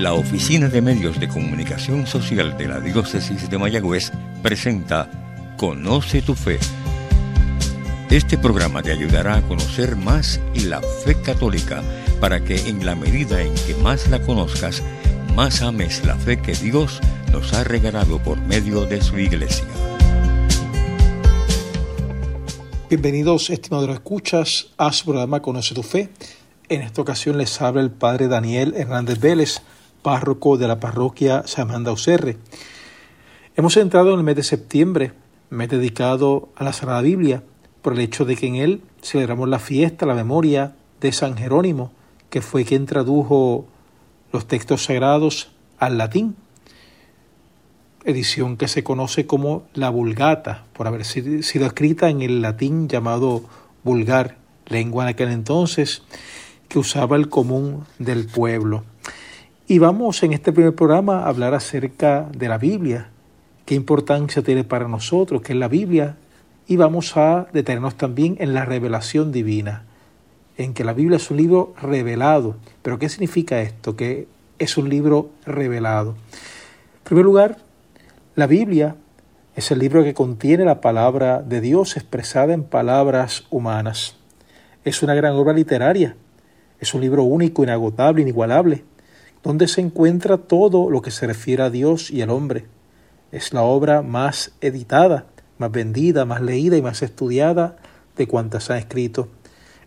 La Oficina de Medios de Comunicación Social de la Diócesis de Mayagüez presenta Conoce tu Fe. Este programa te ayudará a conocer más la fe católica para que en la medida en que más la conozcas, más ames la fe que Dios nos ha regalado por medio de su iglesia. Bienvenidos, estimados escuchas, a su programa Conoce tu Fe. En esta ocasión les habla el Padre Daniel Hernández Vélez, párroco de la parroquia Samanda Ucerre. Hemos entrado en el mes de septiembre, mes dedicado a la Sagrada Biblia, por el hecho de que en él celebramos la fiesta, la memoria de San Jerónimo, que fue quien tradujo los textos sagrados al latín, edición que se conoce como la Vulgata, por haber sido escrita en el latín llamado vulgar, lengua en aquel entonces que usaba el común del pueblo. Y vamos en este primer programa a hablar acerca de la Biblia, qué importancia tiene para nosotros, qué es la Biblia, y vamos a detenernos también en la revelación divina, en que la Biblia es un libro revelado. Pero ¿qué significa esto? Que es un libro revelado. En primer lugar, la Biblia es el libro que contiene la palabra de Dios expresada en palabras humanas. Es una gran obra literaria, es un libro único, inagotable, inigualable donde se encuentra todo lo que se refiere a Dios y al hombre. Es la obra más editada, más vendida, más leída y más estudiada de cuantas ha escrito.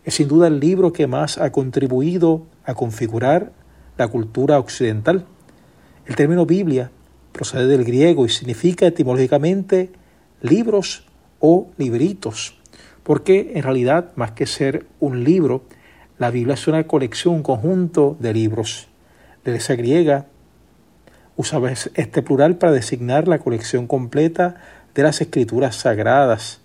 Es sin duda el libro que más ha contribuido a configurar la cultura occidental. El término Biblia procede del griego y significa etimológicamente libros o libritos, porque en realidad, más que ser un libro, la Biblia es una colección, un conjunto de libros esa griega usaba este plural para designar la colección completa de las escrituras sagradas.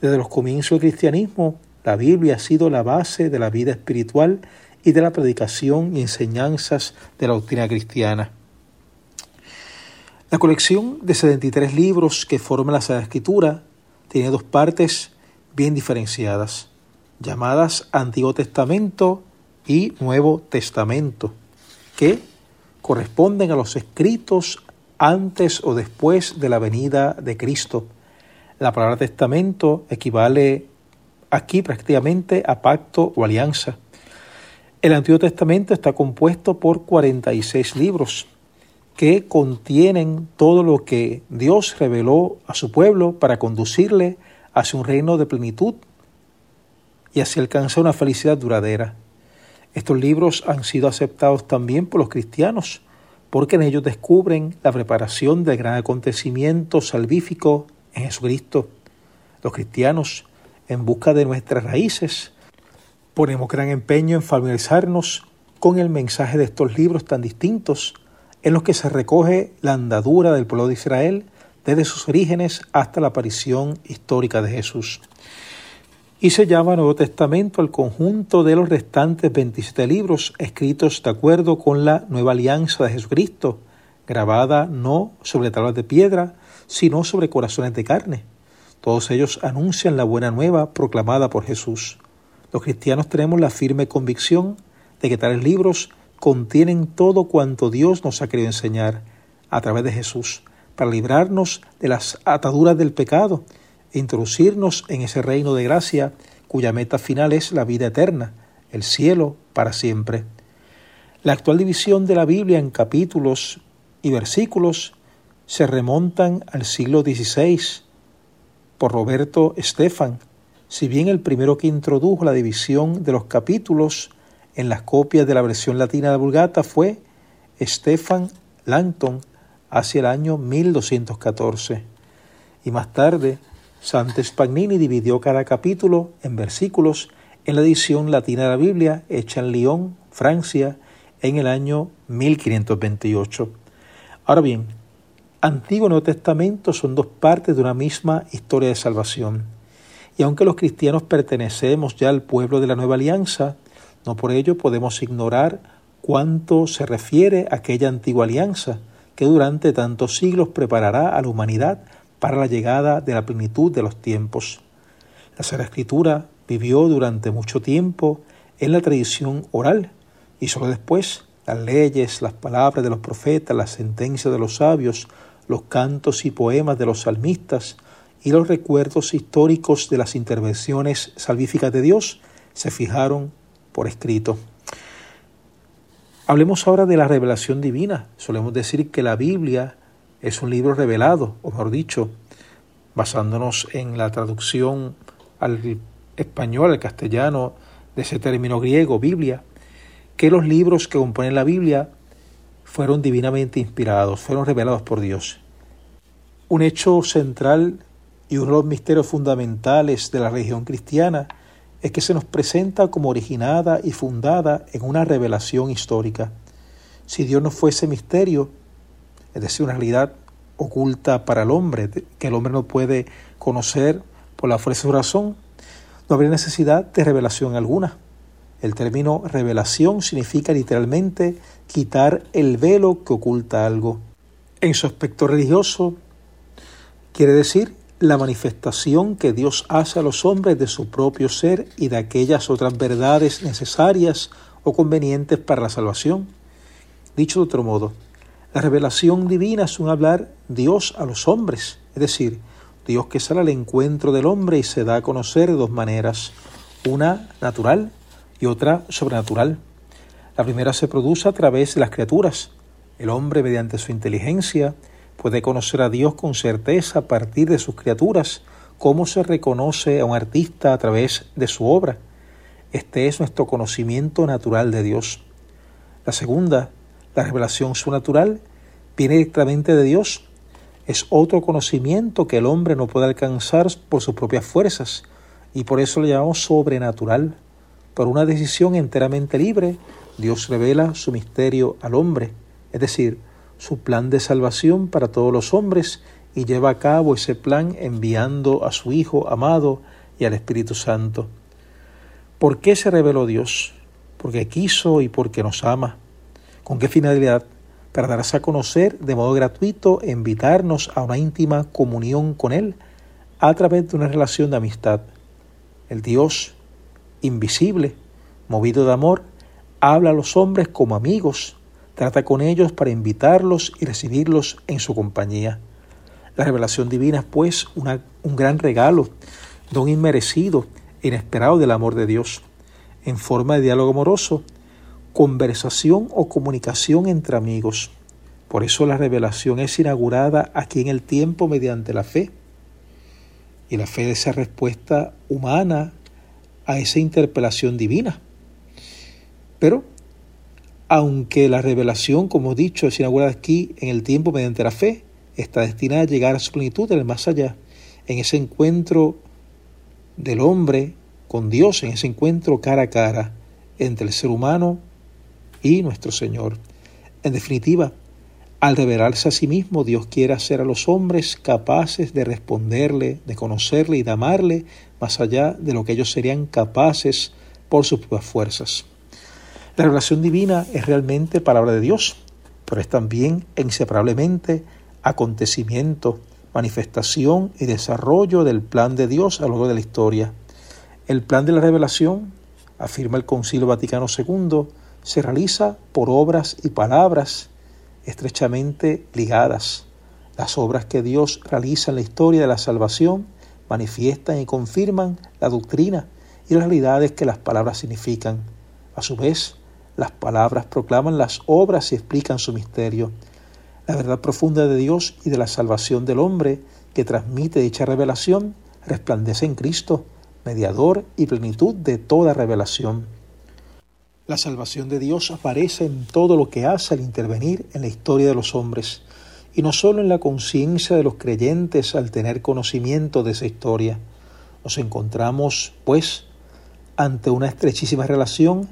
Desde los comienzos del cristianismo, la Biblia ha sido la base de la vida espiritual y de la predicación y enseñanzas de la doctrina cristiana. La colección de 73 libros que forman la Sagrada Escritura tiene dos partes bien diferenciadas, llamadas Antiguo Testamento y Nuevo Testamento que corresponden a los escritos antes o después de la venida de Cristo. La palabra testamento equivale aquí prácticamente a pacto o alianza. El Antiguo Testamento está compuesto por 46 libros que contienen todo lo que Dios reveló a su pueblo para conducirle hacia un reino de plenitud y hacia alcanzar una felicidad duradera. Estos libros han sido aceptados también por los cristianos, porque en ellos descubren la preparación del gran acontecimiento salvífico en Jesucristo. Los cristianos, en busca de nuestras raíces, ponemos gran empeño en familiarizarnos con el mensaje de estos libros tan distintos, en los que se recoge la andadura del pueblo de Israel desde sus orígenes hasta la aparición histórica de Jesús y se llama Nuevo Testamento al conjunto de los restantes 27 libros escritos de acuerdo con la nueva alianza de Jesucristo, grabada no sobre tablas de piedra, sino sobre corazones de carne. Todos ellos anuncian la buena nueva proclamada por Jesús. Los cristianos tenemos la firme convicción de que tales libros contienen todo cuanto Dios nos ha querido enseñar a través de Jesús, para librarnos de las ataduras del pecado introducirnos en ese reino de gracia cuya meta final es la vida eterna, el cielo para siempre. La actual división de la Biblia en capítulos y versículos se remontan al siglo XVI por Roberto Stefan, si bien el primero que introdujo la división de los capítulos en las copias de la versión latina de la Vulgata fue Stefan Langton hacia el año 1214. Y más tarde, Sante Spagnini dividió cada capítulo en versículos en la edición latina de la Biblia hecha en Lyon, Francia, en el año 1528. Ahora bien, Antiguo y Nuevo Testamento son dos partes de una misma historia de salvación. Y aunque los cristianos pertenecemos ya al pueblo de la Nueva Alianza, no por ello podemos ignorar cuánto se refiere a aquella antigua alianza que durante tantos siglos preparará a la humanidad para la llegada de la plenitud de los tiempos. La Sagrada Escritura vivió durante mucho tiempo en la tradición oral y solo después las leyes, las palabras de los profetas, las sentencias de los sabios, los cantos y poemas de los salmistas y los recuerdos históricos de las intervenciones salvíficas de Dios se fijaron por escrito. Hablemos ahora de la revelación divina. Solemos decir que la Biblia es un libro revelado, o mejor dicho, basándonos en la traducción al español, al castellano, de ese término griego, Biblia, que los libros que componen la Biblia fueron divinamente inspirados, fueron revelados por Dios. Un hecho central y uno de los misterios fundamentales de la religión cristiana es que se nos presenta como originada y fundada en una revelación histórica. Si Dios no fuese misterio, es decir, una realidad oculta para el hombre, que el hombre no puede conocer por la fuerza de su razón, no habría necesidad de revelación alguna. El término revelación significa literalmente quitar el velo que oculta algo. En su aspecto religioso, quiere decir la manifestación que Dios hace a los hombres de su propio ser y de aquellas otras verdades necesarias o convenientes para la salvación. Dicho de otro modo, la revelación divina es un hablar Dios a los hombres, es decir, Dios que sale al encuentro del hombre y se da a conocer de dos maneras, una natural y otra sobrenatural. La primera se produce a través de las criaturas. El hombre, mediante su inteligencia, puede conocer a Dios con certeza a partir de sus criaturas, como se reconoce a un artista a través de su obra. Este es nuestro conocimiento natural de Dios. La segunda, la revelación sobrenatural, viene directamente de Dios es otro conocimiento que el hombre no puede alcanzar por sus propias fuerzas y por eso lo llamamos sobrenatural. Por una decisión enteramente libre, Dios revela su misterio al hombre, es decir, su plan de salvación para todos los hombres y lleva a cabo ese plan enviando a su Hijo amado y al Espíritu Santo. ¿Por qué se reveló Dios? Porque quiso y porque nos ama. ¿Con qué finalidad? para darse a conocer de modo gratuito e invitarnos a una íntima comunión con Él a través de una relación de amistad. El Dios invisible, movido de amor, habla a los hombres como amigos, trata con ellos para invitarlos y recibirlos en su compañía. La revelación divina es pues un gran regalo, don inmerecido inesperado del amor de Dios, en forma de diálogo amoroso conversación o comunicación entre amigos. Por eso la revelación es inaugurada aquí en el tiempo mediante la fe. Y la fe es esa respuesta humana a esa interpelación divina. Pero, aunque la revelación, como he dicho, es inaugurada aquí en el tiempo mediante la fe, está destinada a llegar a su plenitud en el más allá, en ese encuentro del hombre con Dios, en ese encuentro cara a cara entre el ser humano y nuestro Señor. En definitiva, al revelarse a sí mismo, Dios quiere hacer a los hombres capaces de responderle, de conocerle y de amarle más allá de lo que ellos serían capaces por sus propias fuerzas. La revelación divina es realmente palabra de Dios, pero es también inseparablemente acontecimiento, manifestación y desarrollo del plan de Dios a lo largo de la historia. El plan de la revelación, afirma el Concilio Vaticano II, se realiza por obras y palabras estrechamente ligadas. Las obras que Dios realiza en la historia de la salvación manifiestan y confirman la doctrina y las realidades que las palabras significan. A su vez, las palabras proclaman las obras y explican su misterio. La verdad profunda de Dios y de la salvación del hombre que transmite dicha revelación resplandece en Cristo, mediador y plenitud de toda revelación. La salvación de Dios aparece en todo lo que hace al intervenir en la historia de los hombres, y no solo en la conciencia de los creyentes al tener conocimiento de esa historia. Nos encontramos, pues, ante una estrechísima relación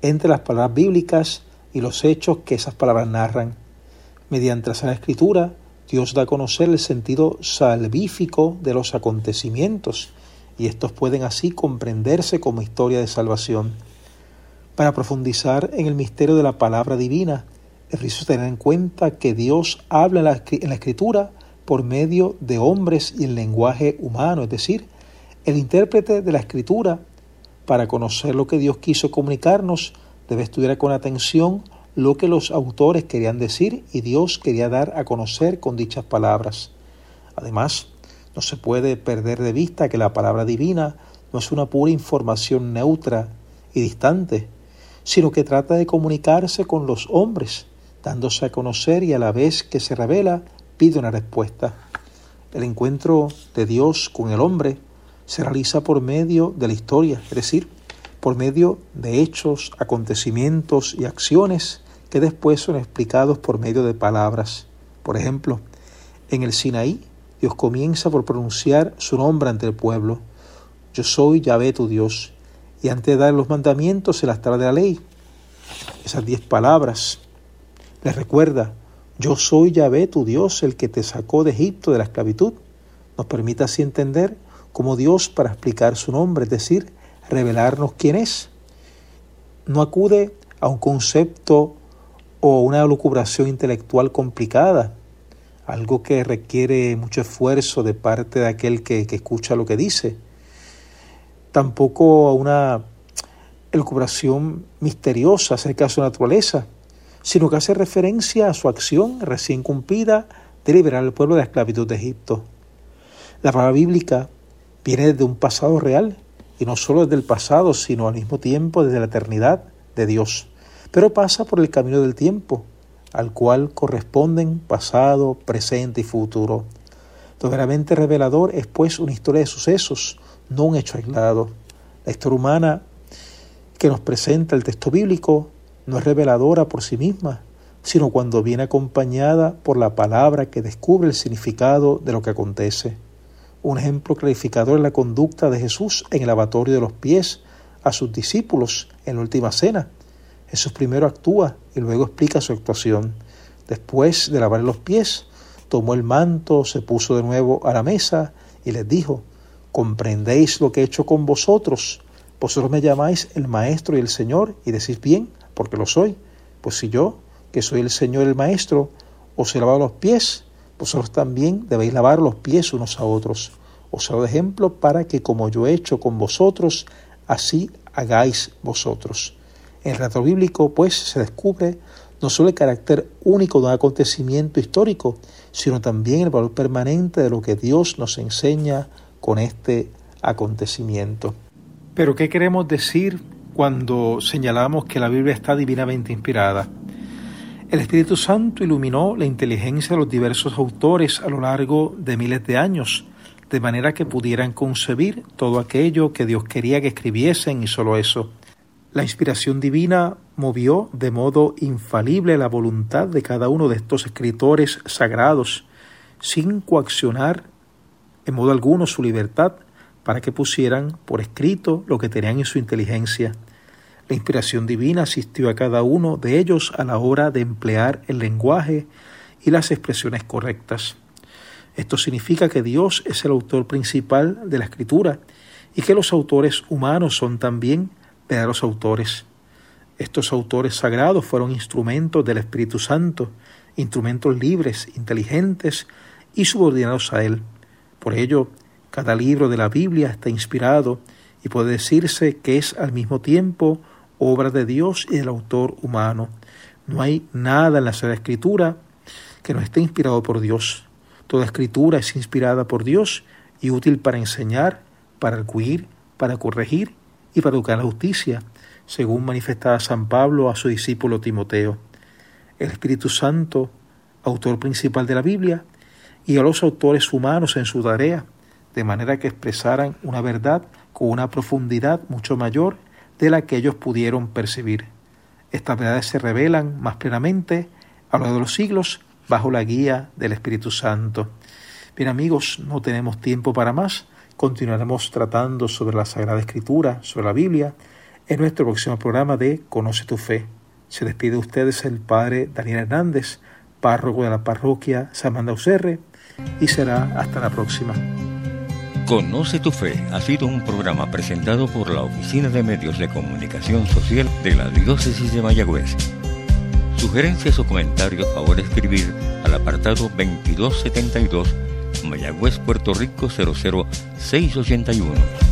entre las palabras bíblicas y los hechos que esas palabras narran. Mediante la Escritura, Dios da a conocer el sentido salvífico de los acontecimientos, y estos pueden así comprenderse como historia de salvación. Para profundizar en el misterio de la palabra divina, es preciso tener en cuenta que Dios habla en la, escritura por medio de hombres y en lenguaje humano, es decir, el intérprete de la escritura, para conocer lo que Dios quiso comunicarnos, debe estudiar con atención lo que los autores querían decir y Dios quería dar a conocer con dichas palabras. Además, no se puede perder de vista que la palabra divina no es una pura información neutra y distante, sino que trata de comunicarse con los hombres, dándose a conocer y a la vez que se revela, pide una respuesta. El encuentro de Dios con el hombre se realiza por medio de la historia, es decir, por medio de hechos, acontecimientos y acciones que después son explicados por medio de palabras. Por ejemplo, en el Sinaí, Dios comienza por pronunciar su nombre ante el pueblo. Yo soy Yahvé tu Dios. Y antes de dar los mandamientos se las trae la ley. Esas diez palabras les recuerda, yo soy Yahvé tu Dios, el que te sacó de Egipto de la esclavitud. Nos permite así entender cómo Dios para explicar su nombre, es decir, revelarnos quién es. No acude a un concepto o una lucubración intelectual complicada, algo que requiere mucho esfuerzo de parte de aquel que, escucha lo que dice. Tampoco a una lucubración misteriosa acerca de su naturaleza, sino que hace referencia a su acción recién cumplida de liberar al pueblo de la esclavitud de Egipto. La palabra bíblica viene desde un pasado real y no solo desde el pasado, sino al mismo tiempo desde la eternidad de Dios. Pero pasa por el camino del tiempo, al cual corresponden pasado, presente y futuro. Verdaderamente revelador es pues una historia de sucesos, no un hecho aislado. La historia humana que nos presenta el texto bíblico no es reveladora por sí misma, sino cuando viene acompañada por la palabra que descubre el significado de lo que acontece. Un ejemplo clarificador es la conducta de Jesús en el lavatorio de los pies a sus discípulos en la última cena. Jesús primero actúa y luego explica su actuación. Después de lavar los pies, tomó el manto, se puso de nuevo a la mesa y les dijo, ¿comprendéis lo que he hecho con vosotros? Vosotros me llamáis el Maestro y el Señor y decís bien, porque lo soy. Pues si yo, que soy el Señor y el Maestro, os he lavado los pies, vosotros también debéis lavar los pies unos a otros. Os hago ejemplo para que como yo he hecho con vosotros, así hagáis vosotros. En el relato bíblico, pues, se descubre no solo el carácter único de un acontecimiento histórico, sino también el valor permanente de lo que Dios nos enseña con este acontecimiento. Pero, ¿qué queremos decir cuando señalamos que la Biblia está divinamente inspirada? El Espíritu Santo iluminó la inteligencia de los diversos autores a lo largo de miles de años, de manera que pudieran concebir todo aquello que Dios quería que escribiesen y solo eso. La inspiración divina movió de modo infalible la voluntad de cada uno de estos escritores sagrados, sin coaccionar en modo alguno su libertad para que pusieran por escrito lo que tenían en su inteligencia. La inspiración divina asistió a cada uno de ellos a la hora de emplear el lenguaje y las expresiones correctas. Esto significa que Dios es el autor principal de la escritura y que los autores humanos son también verdaderos autores. Estos autores sagrados fueron instrumentos del Espíritu Santo, instrumentos libres, inteligentes y subordinados a Él. Por ello, cada libro de la Biblia está inspirado y puede decirse que es al mismo tiempo obra de Dios y del autor humano. No hay nada en la Sagrada Escritura que no esté inspirado por Dios. Toda escritura es inspirada por Dios y útil para enseñar, para arguir, para corregir y para educar la justicia, según manifestaba San Pablo a su discípulo Timoteo. El Espíritu Santo, autor principal de la Biblia, y a los autores humanos en su tarea, de manera que expresaran una verdad con una profundidad mucho mayor de la que ellos pudieron percibir. Estas verdades se revelan más plenamente a lo largo de los siglos bajo la guía del Espíritu Santo. Bien amigos, no tenemos tiempo para más. Continuaremos tratando sobre la Sagrada Escritura, sobre la Biblia, en nuestro próximo programa de Conoce tu Fe. Se despide de ustedes el Padre Daniel Hernández, párroco de la parroquia San Mandaucerre, y será hasta la próxima. Conoce tu fe ha sido un programa presentado por la Oficina de Medios de Comunicación Social de la Diócesis de Mayagüez. Sugerencias o comentarios, favor escribir al apartado 2272 Mayagüez, Puerto Rico 00681.